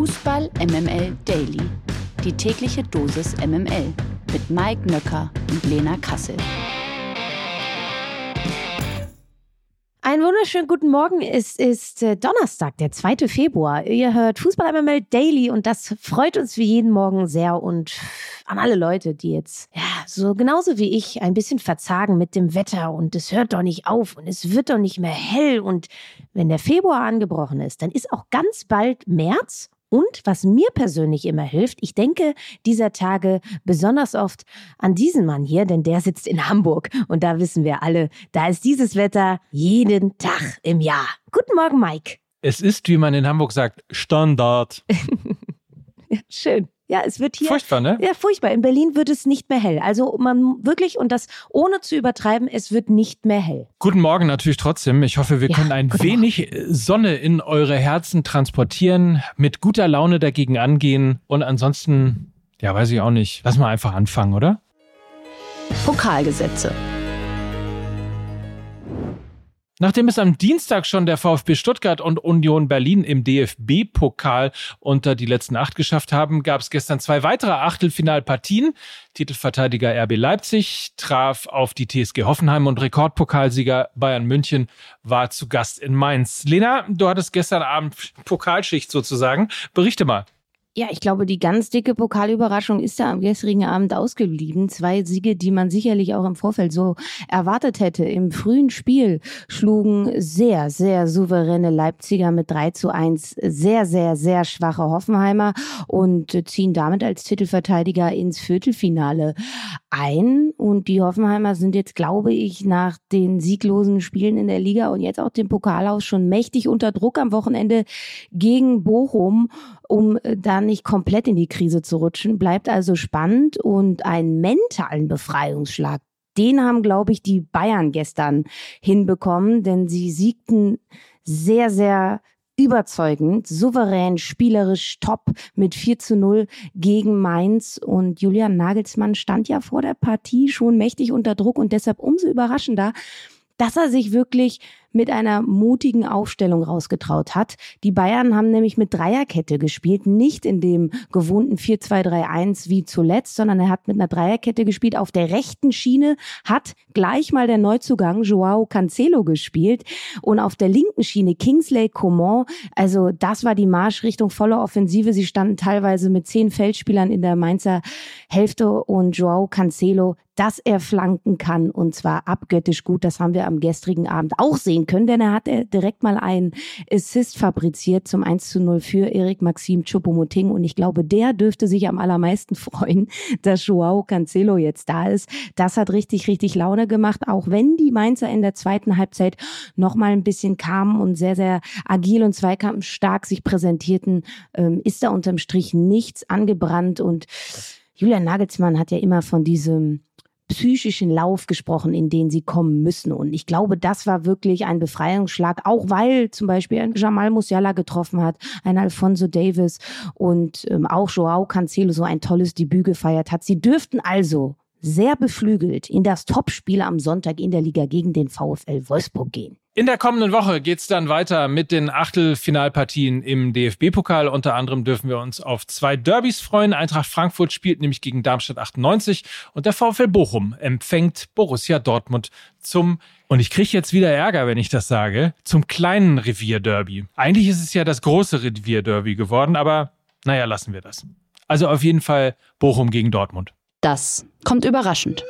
Fußball MML Daily. Die tägliche Dosis MML mit Mike Nöcker und Lena Kassel. Einen wunderschönen guten Morgen. Es ist äh, Donnerstag, der 2. Februar. Ihr hört Fußball MML Daily und das freut uns wie jeden Morgen sehr und an alle Leute, die jetzt, ja, so genauso wie ich ein bisschen verzagen mit dem Wetter und es hört doch nicht auf und es wird doch nicht mehr hell und wenn der Februar angebrochen ist, dann ist auch ganz bald März und was mir persönlich immer hilft, ich denke dieser Tage besonders oft an diesen Mann hier, denn der sitzt in Hamburg und da wissen wir alle, da ist dieses Wetter jeden Tag im Jahr. Guten Morgen, Mike. Es ist, wie man in Hamburg sagt, Standard. ja, schön. Ja, es wird hier. Furchtbar, ne? Ja, furchtbar. In Berlin wird es nicht mehr hell. Also man wirklich, und das ohne zu übertreiben, es wird nicht mehr hell. Guten Morgen natürlich trotzdem. Ich hoffe, wir Ja, können ein wenig Sonne in eure Herzen transportieren, mit guter Laune dagegen angehen und ansonsten, ja, weiß ich auch nicht. Lass mal einfach anfangen, oder? Pokalgesetze. Nachdem es am Dienstag schon der VfB Stuttgart und Union Berlin im DFB-Pokal unter die letzten acht geschafft haben, gab es gestern zwei weitere Achtelfinalpartien. Titelverteidiger RB Leipzig traf auf die TSG Hoffenheim und Rekordpokalsieger Bayern München war zu Gast in Mainz. Lena, du hattest gestern Abend Pokalschicht sozusagen. Berichte mal. Ja, ich glaube, die ganz dicke Pokalüberraschung ist da am gestrigen Abend ausgeblieben. Zwei Siege, die man sicherlich auch im Vorfeld so erwartet hätte. Im frühen Spiel schlugen sehr, sehr souveräne Leipziger mit 3 zu 1 sehr, sehr, sehr schwache Hoffenheimer und ziehen damit als Titelverteidiger ins Viertelfinale ein. Und die Hoffenheimer sind jetzt, glaube ich, nach den sieglosen Spielen in der Liga und jetzt auch dem Pokal aus schon mächtig unter Druck am Wochenende gegen Bochum um äh, da nicht komplett in die Krise zu rutschen. Bleibt also spannend und einen mentalen Befreiungsschlag, den haben, glaube ich, die Bayern gestern hinbekommen, denn sie siegten sehr, sehr überzeugend, souverän, spielerisch top mit 4 zu 0 gegen Mainz. Und Julian Nagelsmann stand ja vor der Partie schon mächtig unter Druck und deshalb umso überraschender, dass er sich wirklich mit einer mutigen Aufstellung rausgetraut hat. Die Bayern haben nämlich mit Dreierkette gespielt, nicht in dem gewohnten 4-2-3-1 wie zuletzt, sondern er hat mit einer Dreierkette gespielt. Auf der rechten Schiene hat gleich mal der Neuzugang Joao Cancelo gespielt und auf der linken Schiene Kingsley Coman. Also das war die Marschrichtung voller Offensive. Sie standen teilweise mit zehn Feldspielern in der Mainzer Hälfte und Joao Cancelo, dass er flanken kann und zwar abgöttisch gut. Das haben wir am gestrigen Abend auch sehen können, denn er hat äh, direkt mal einen Assist fabriziert zum 1 zu 0 für Erik Maxim Choupo-Moting. Und ich glaube, der dürfte sich am allermeisten freuen, dass Joao Cancelo jetzt da ist. Das hat richtig, richtig Laune gemacht, auch wenn die Mainzer in der zweiten Halbzeit noch mal ein bisschen kamen und sehr, sehr agil und zweikampfstark sich präsentierten, ähm, ist da unterm Strich nichts angebrannt. Und Julian Nagelsmann hat ja immer von diesem psychischen Lauf gesprochen, in den sie kommen müssen. Und ich glaube, das war wirklich ein Befreiungsschlag, auch weil zum Beispiel ein Jamal Musiala getroffen hat, ein Alfonso Davis und ähm, auch Joao Cancelo so ein tolles Debüt gefeiert hat. Sie dürften also sehr beflügelt in das Topspiel am Sonntag in der Liga gegen den VfL Wolfsburg gehen. In der kommenden Woche geht's dann weiter mit den Achtelfinalpartien im DFB-Pokal. Unter anderem dürfen wir uns auf zwei Derbys freuen. Eintracht Frankfurt spielt nämlich gegen Darmstadt 98 und der VfL Bochum empfängt Borussia Dortmund zum, und ich kriege jetzt wieder Ärger, wenn ich das sage, zum kleinen Revierderby. Eigentlich ist es ja das große Revierderby geworden, aber naja, lassen wir das. Also auf jeden Fall Bochum gegen Dortmund. Das kommt überraschend.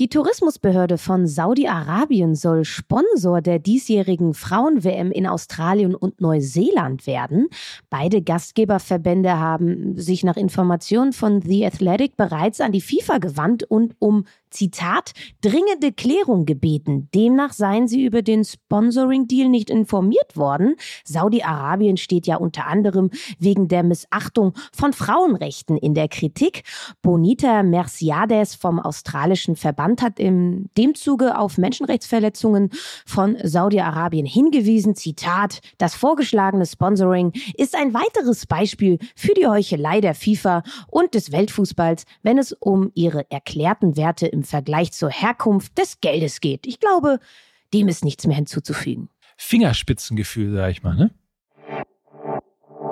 Die Tourismusbehörde von Saudi-Arabien soll Sponsor der diesjährigen Frauen-WM in Australien und Neuseeland werden. Beide Gastgeberverbände haben sich nach Informationen von The Athletic bereits an die FIFA gewandt und um Zitat, dringende Klärung gebeten. Demnach seien sie über den Sponsoring-Deal nicht informiert worden. Saudi-Arabien steht ja unter anderem wegen der Missachtung von Frauenrechten in der Kritik. Bonita Merciades vom australischen Verband hat in dem Zuge auf Menschenrechtsverletzungen von Saudi-Arabien hingewiesen. Zitat, das vorgeschlagene Sponsoring ist ein weiteres Beispiel für die Heuchelei der FIFA und des Weltfußballs, wenn es um ihre erklärten Werte im Vergleich zur Herkunft des Geldes geht. Ich glaube, dem ist nichts mehr hinzuzufügen. Fingerspitzengefühl, sag ich mal, ne?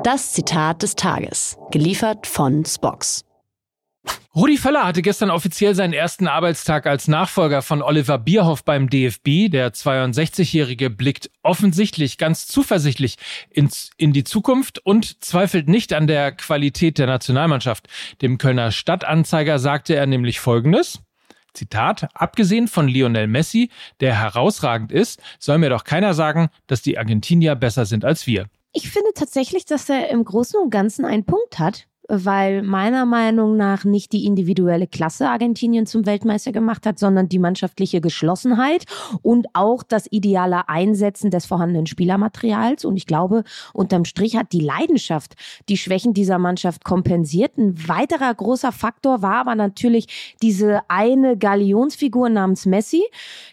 Das Zitat des Tages, geliefert von Spox. Rudi Völler hatte gestern offiziell seinen ersten Arbeitstag als Nachfolger von Oliver Bierhoff beim DFB. Der 62-Jährige blickt offensichtlich ganz zuversichtlich ins, in die Zukunft und zweifelt nicht an der Qualität der Nationalmannschaft. Dem Kölner Stadtanzeiger sagte er nämlich Folgendes. Zitat, abgesehen von Lionel Messi, der herausragend ist, soll mir doch keiner sagen, dass die Argentinier besser sind als wir. Ich finde tatsächlich, dass er im Großen und Ganzen einen Punkt hat weil meiner Meinung nach nicht die individuelle Klasse Argentinien zum Weltmeister gemacht hat, sondern die mannschaftliche Geschlossenheit und auch das ideale Einsetzen des vorhandenen Spielermaterials. Und ich glaube, unterm Strich hat die Leidenschaft die Schwächen dieser Mannschaft kompensiert. Ein weiterer großer Faktor war aber natürlich diese eine Galionsfigur namens Messi,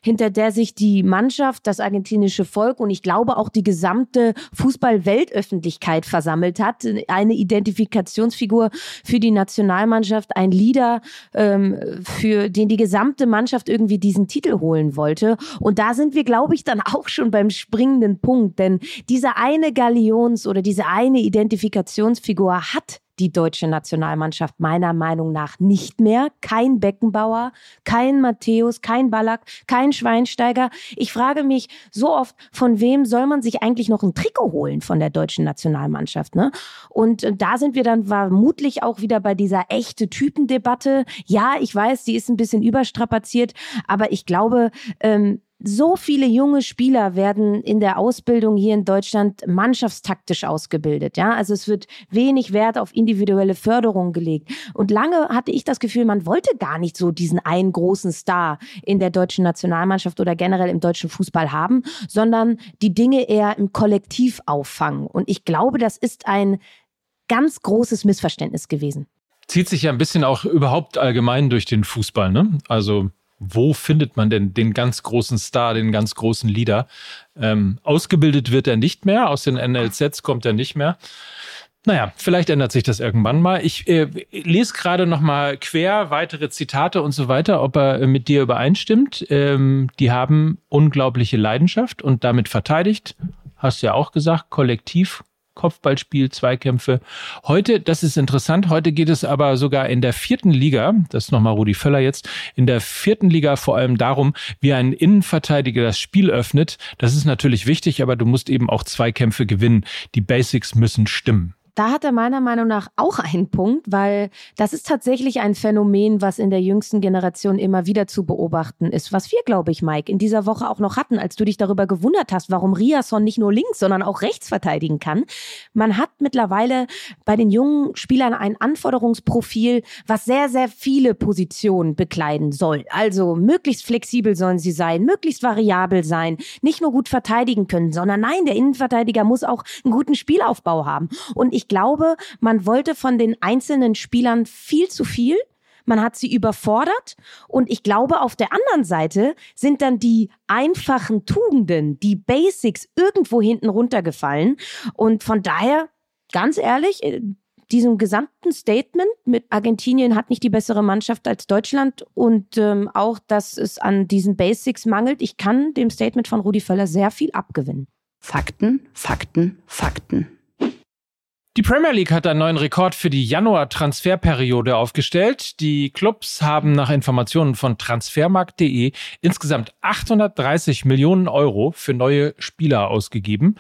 hinter der sich die Mannschaft, das argentinische Volk und ich glaube auch die gesamte Fußball-Weltöffentlichkeit versammelt hat. Eine Identifikationsfigur Führungsfigur für die Nationalmannschaft, ein Leader, ähm, für den die gesamte Mannschaft irgendwie diesen Titel holen wollte. Und da sind wir, glaube ich, dann auch schon beim springenden Punkt, denn diese eine Galions- oder diese eine Identifikationsfigur hat die deutsche Nationalmannschaft meiner Meinung nach nicht mehr. Kein Beckenbauer, kein Matthäus, kein Ballack, kein Schweinsteiger. Ich frage mich so oft, von wem soll man sich eigentlich noch ein Trikot holen von der deutschen Nationalmannschaft? Ne? Und äh, da sind wir dann vermutlich auch wieder bei dieser echte Typendebatte. Ja, ich weiß, die ist ein bisschen überstrapaziert, aber ich glaube, ähm, so viele junge Spieler werden in der Ausbildung hier in Deutschland mannschaftstaktisch ausgebildet. Ja, also es wird wenig Wert auf individuelle Förderung gelegt. Und lange hatte ich das Gefühl, man wollte gar nicht so diesen einen großen Star in der deutschen Nationalmannschaft oder generell im deutschen Fußball haben, sondern die Dinge eher im Kollektiv auffangen. Und ich glaube, das ist ein ganz großes Missverständnis gewesen. Zieht sich ja ein bisschen auch überhaupt allgemein durch den Fußball, ne? Also wo findet man denn den ganz großen Star, den ganz großen Leader? Ähm, ausgebildet wird er nicht mehr, aus den NLZs kommt er nicht mehr. Naja, vielleicht ändert sich das irgendwann mal. Ich äh, lese gerade noch mal quer weitere Zitate und so weiter, ob er mit dir übereinstimmt. Ähm, die haben unglaubliche Leidenschaft und damit verteidigt. Hast du ja auch gesagt, kollektiv Kopfballspiel, Zweikämpfe. Heute, das ist interessant, heute geht es aber sogar in der vierten Liga, das ist nochmal Rudi Völler jetzt, in der vierten Liga vor allem darum, wie ein Innenverteidiger das Spiel öffnet. Das ist natürlich wichtig, aber du musst eben auch Zweikämpfe gewinnen. Die Basics müssen stimmen. Da hat er meiner Meinung nach auch einen Punkt, weil das ist tatsächlich ein Phänomen, was in der jüngsten Generation immer wieder zu beobachten ist. Was wir, glaube ich, Mike, in dieser Woche auch noch hatten, als du dich darüber gewundert hast, warum Riasson nicht nur links, sondern auch rechts verteidigen kann. Man hat mittlerweile bei den jungen Spielern ein Anforderungsprofil, was sehr, sehr viele Positionen bekleiden soll. Also möglichst flexibel sollen sie sein, möglichst variabel sein, nicht nur gut verteidigen können, sondern nein, der Innenverteidiger muss auch einen guten Spielaufbau haben. Und ich glaube, man wollte von den einzelnen Spielern viel zu viel. Man hat sie überfordert. Und ich glaube, auf der anderen Seite sind dann die einfachen Tugenden, die Basics irgendwo hinten runtergefallen. Und von daher, ganz ehrlich, äh, diesem gesamten Statement mit Argentinien hat nicht die bessere Mannschaft als Deutschland und ähm, auch, dass es an diesen Basics mangelt. Ich kann dem Statement von Rudi Völler sehr viel abgewinnen. Fakten, Fakten, Fakten. Die Premier League hat einen neuen Rekord für die Januar-Transferperiode aufgestellt. Die Clubs haben nach Informationen von transfermarkt.de insgesamt 830 Millionen Euro für neue Spieler ausgegeben.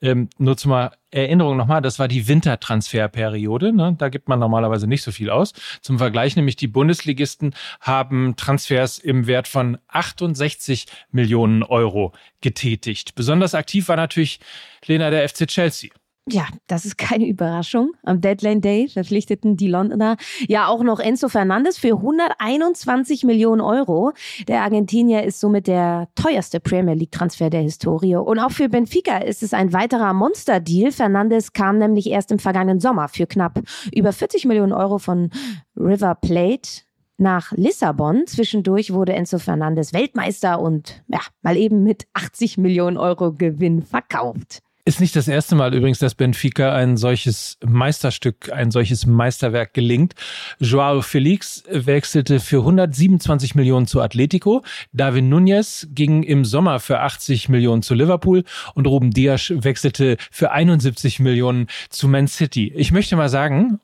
Ähm, nur zur Erinnerung nochmal, das war die Wintertransferperiode. Ne? Da gibt man normalerweise nicht so viel aus. Zum Vergleich nämlich die Bundesligisten haben Transfers im Wert von 68 Millionen Euro getätigt. Besonders aktiv war natürlich Lena der FC Chelsea. Ja, das ist keine Überraschung. Am Deadline Day verpflichteten die Londoner ja auch noch Enzo Fernandes für 121 Millionen Euro. Der Argentinier ist somit der teuerste Premier League Transfer der Historie. Und auch für Benfica ist es ein weiterer Monster-Deal. Fernandes kam nämlich erst im vergangenen Sommer für knapp über 40 Millionen Euro von River Plate nach Lissabon. Zwischendurch wurde Enzo Fernandes Weltmeister und ja, mal eben mit 80 Millionen Euro Gewinn verkauft. Ist nicht das erste Mal übrigens, dass Benfica ein solches Meisterstück, ein solches Meisterwerk gelingt. Joao Felix wechselte für 127 Millionen zu Atletico, David Nunez ging im Sommer für 80 Millionen zu Liverpool und Ruben Dias wechselte für 71 Millionen zu Man City. Ich möchte mal sagen,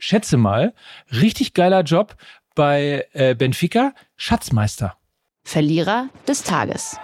schätze mal, richtig geiler Job bei äh, Benfica, Schatzmeister. Verlierer des Tages.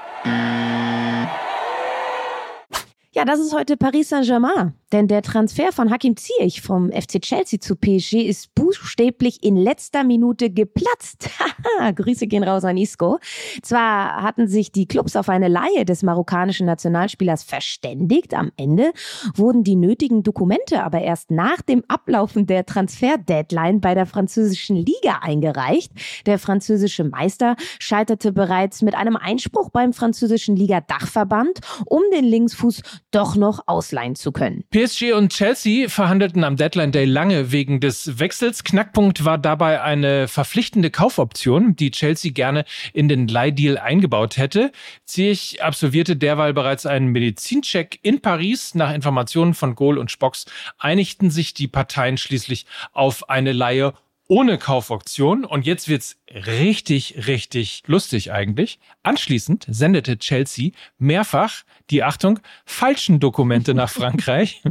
Ja, das ist heute Paris Saint-Germain. Denn der Transfer von Hakim Ziyech vom FC Chelsea zu PSG ist buchstäblich in letzter Minute geplatzt. Grüße gehen raus an Isco. Zwar hatten sich die Clubs auf eine Laie des marokkanischen Nationalspielers verständigt. Am Ende wurden die nötigen Dokumente aber erst nach dem Ablaufen der Transfer-Deadline bei der französischen Liga eingereicht. Der französische Meister scheiterte bereits mit einem Einspruch beim französischen Liga-Dachverband, um den Linksfuß doch noch ausleihen zu können. PSG und Chelsea verhandelten am Deadline Day lange wegen des Wechsels. Knackpunkt war dabei eine verpflichtende Kaufoption, die Chelsea gerne in den Leihdeal eingebaut hätte. Ziyech absolvierte derweil bereits einen Medizincheck in Paris. Nach Informationen von Gohl und Spocks einigten sich die Parteien schließlich auf eine Leihe ohne Kaufoption. Und jetzt wird's richtig, richtig lustig eigentlich. Anschließend sendete Chelsea mehrfach die Achtung falschen Dokumente nach Frankreich.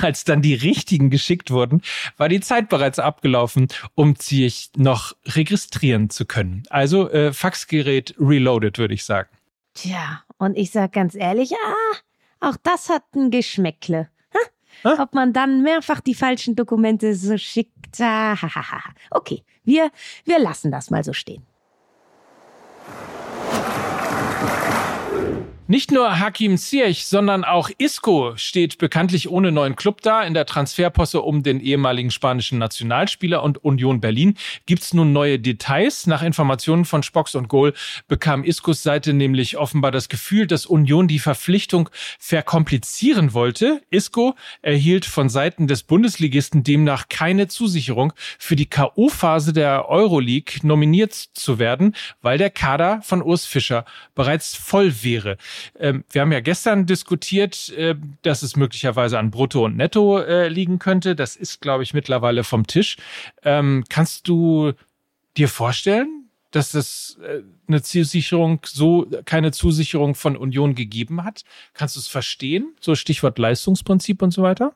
Als dann die richtigen geschickt wurden, war die Zeit bereits abgelaufen, um sich noch registrieren zu können. Also äh, Faxgerät reloaded, würde ich sagen. Tja, und ich sag ganz ehrlich, ah, auch das hat ein Geschmäckle. Ob man dann mehrfach die falschen Dokumente so schickt. Ah, okay, wir, wir lassen das mal so stehen. Nicht nur Hakim Ziyech, sondern auch Isco steht bekanntlich ohne neuen Club da. In der Transferposse um den ehemaligen spanischen Nationalspieler und Union Berlin gibt's nun neue Details. Nach Informationen von Spocks und Goal bekam Iscos Seite nämlich offenbar das Gefühl, dass Union die Verpflichtung verkomplizieren wollte. Isco erhielt von Seiten des Bundesligisten demnach keine Zusicherung für die K.O.-Phase der Euroleague nominiert zu werden, weil der Kader von Urs Fischer bereits voll wäre. Ähm, wir haben ja gestern diskutiert, äh, dass es möglicherweise an Brutto und Netto äh, liegen könnte. Das ist, glaube ich, mittlerweile vom Tisch. Ähm, kannst du dir vorstellen, dass es äh, eine Zusicherung so keine Zusicherung von Union gegeben hat? Kannst du es verstehen? So Stichwort Leistungsprinzip und so weiter?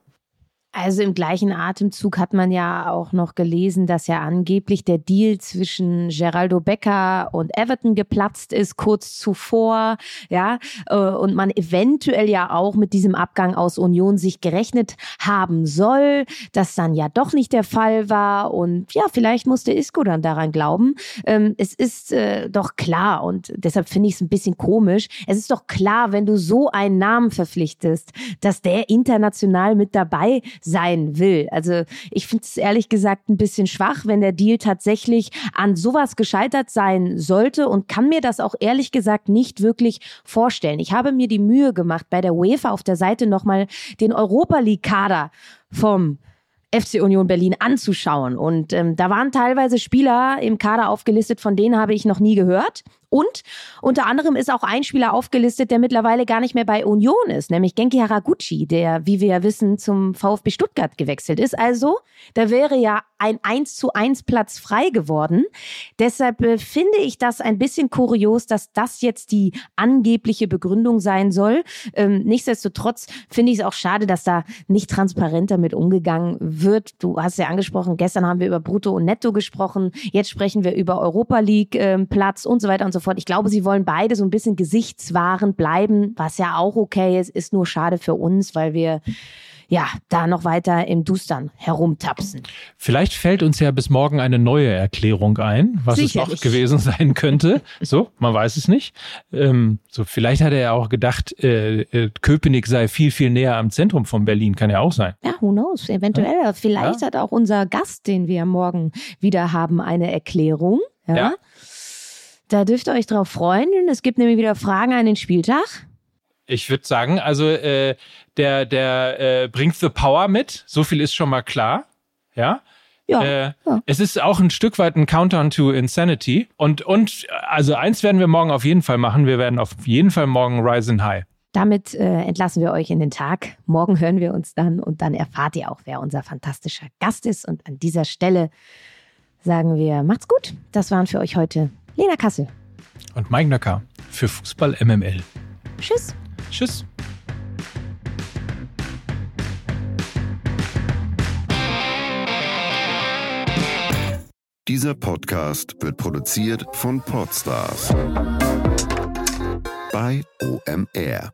Also im gleichen Atemzug hat man ja auch noch gelesen, dass ja angeblich der Deal zwischen Geraldo Becker und Everton geplatzt ist kurz zuvor, ja, äh, und man eventuell ja auch mit diesem Abgang aus Union sich gerechnet haben soll, das dann ja doch nicht der Fall war und ja, vielleicht musste Isco dann daran glauben. Ähm, es ist äh, doch klar und deshalb finde ich es ein bisschen komisch. Es ist doch klar, wenn du so einen Namen verpflichtest, dass der international mit dabei sein will. Also ich finde es ehrlich gesagt ein bisschen schwach, wenn der Deal tatsächlich an sowas gescheitert sein sollte und kann mir das auch ehrlich gesagt nicht wirklich vorstellen. Ich habe mir die Mühe gemacht, bei der UEFA auf der Seite nochmal den Europa League Kader vom FC Union Berlin anzuschauen. Und ähm, da waren teilweise Spieler im Kader aufgelistet, von denen habe ich noch nie gehört. Und unter anderem ist auch ein Spieler aufgelistet, der mittlerweile gar nicht mehr bei Union ist, nämlich Genki Haraguchi, der, wie wir ja wissen, zum VfB Stuttgart gewechselt ist. Also, da wäre ja ein 1 zu 1 Platz frei geworden. Deshalb äh, finde ich das ein bisschen kurios, dass das jetzt die angebliche Begründung sein soll. Ähm, nichtsdestotrotz finde ich es auch schade, dass da nicht transparent damit umgegangen wird. Du hast ja angesprochen, gestern haben wir über Brutto und Netto gesprochen, jetzt sprechen wir über Europa League äh, Platz und so weiter und so fort. Ich glaube, sie wollen beide so ein bisschen gesichtswahrend bleiben, was ja auch okay ist, ist nur schade für uns, weil wir ja, da noch weiter im Dustern herumtapsen. Vielleicht fällt uns ja bis morgen eine neue Erklärung ein, was Sicherlich. es noch gewesen sein könnte. So, man weiß es nicht. Ähm, so, vielleicht hat er ja auch gedacht, äh, äh, Köpenick sei viel, viel näher am Zentrum von Berlin. Kann ja auch sein. Ja, who knows? Eventuell. Ja. Vielleicht ja. hat auch unser Gast, den wir morgen wieder haben, eine Erklärung. ja. ja. Da dürft ihr euch drauf freuen. Es gibt nämlich wieder Fragen an den Spieltag. Ich würde sagen, also äh, der, der äh, bringt The Power mit. So viel ist schon mal klar. Ja. Ja, äh, ja, Es ist auch ein Stück weit ein Countdown to Insanity. Und, und also eins werden wir morgen auf jeden Fall machen. Wir werden auf jeden Fall morgen Rise and High. Damit äh, entlassen wir euch in den Tag. Morgen hören wir uns dann und dann erfahrt ihr auch, wer unser fantastischer Gast ist. Und an dieser Stelle sagen wir, macht's gut. Das waren für euch heute Lena Kassel. Und Mike Nöcker für Fußball MML. Tschüss. Tschüss. Dieser Podcast wird produziert von Podstars bei OMR.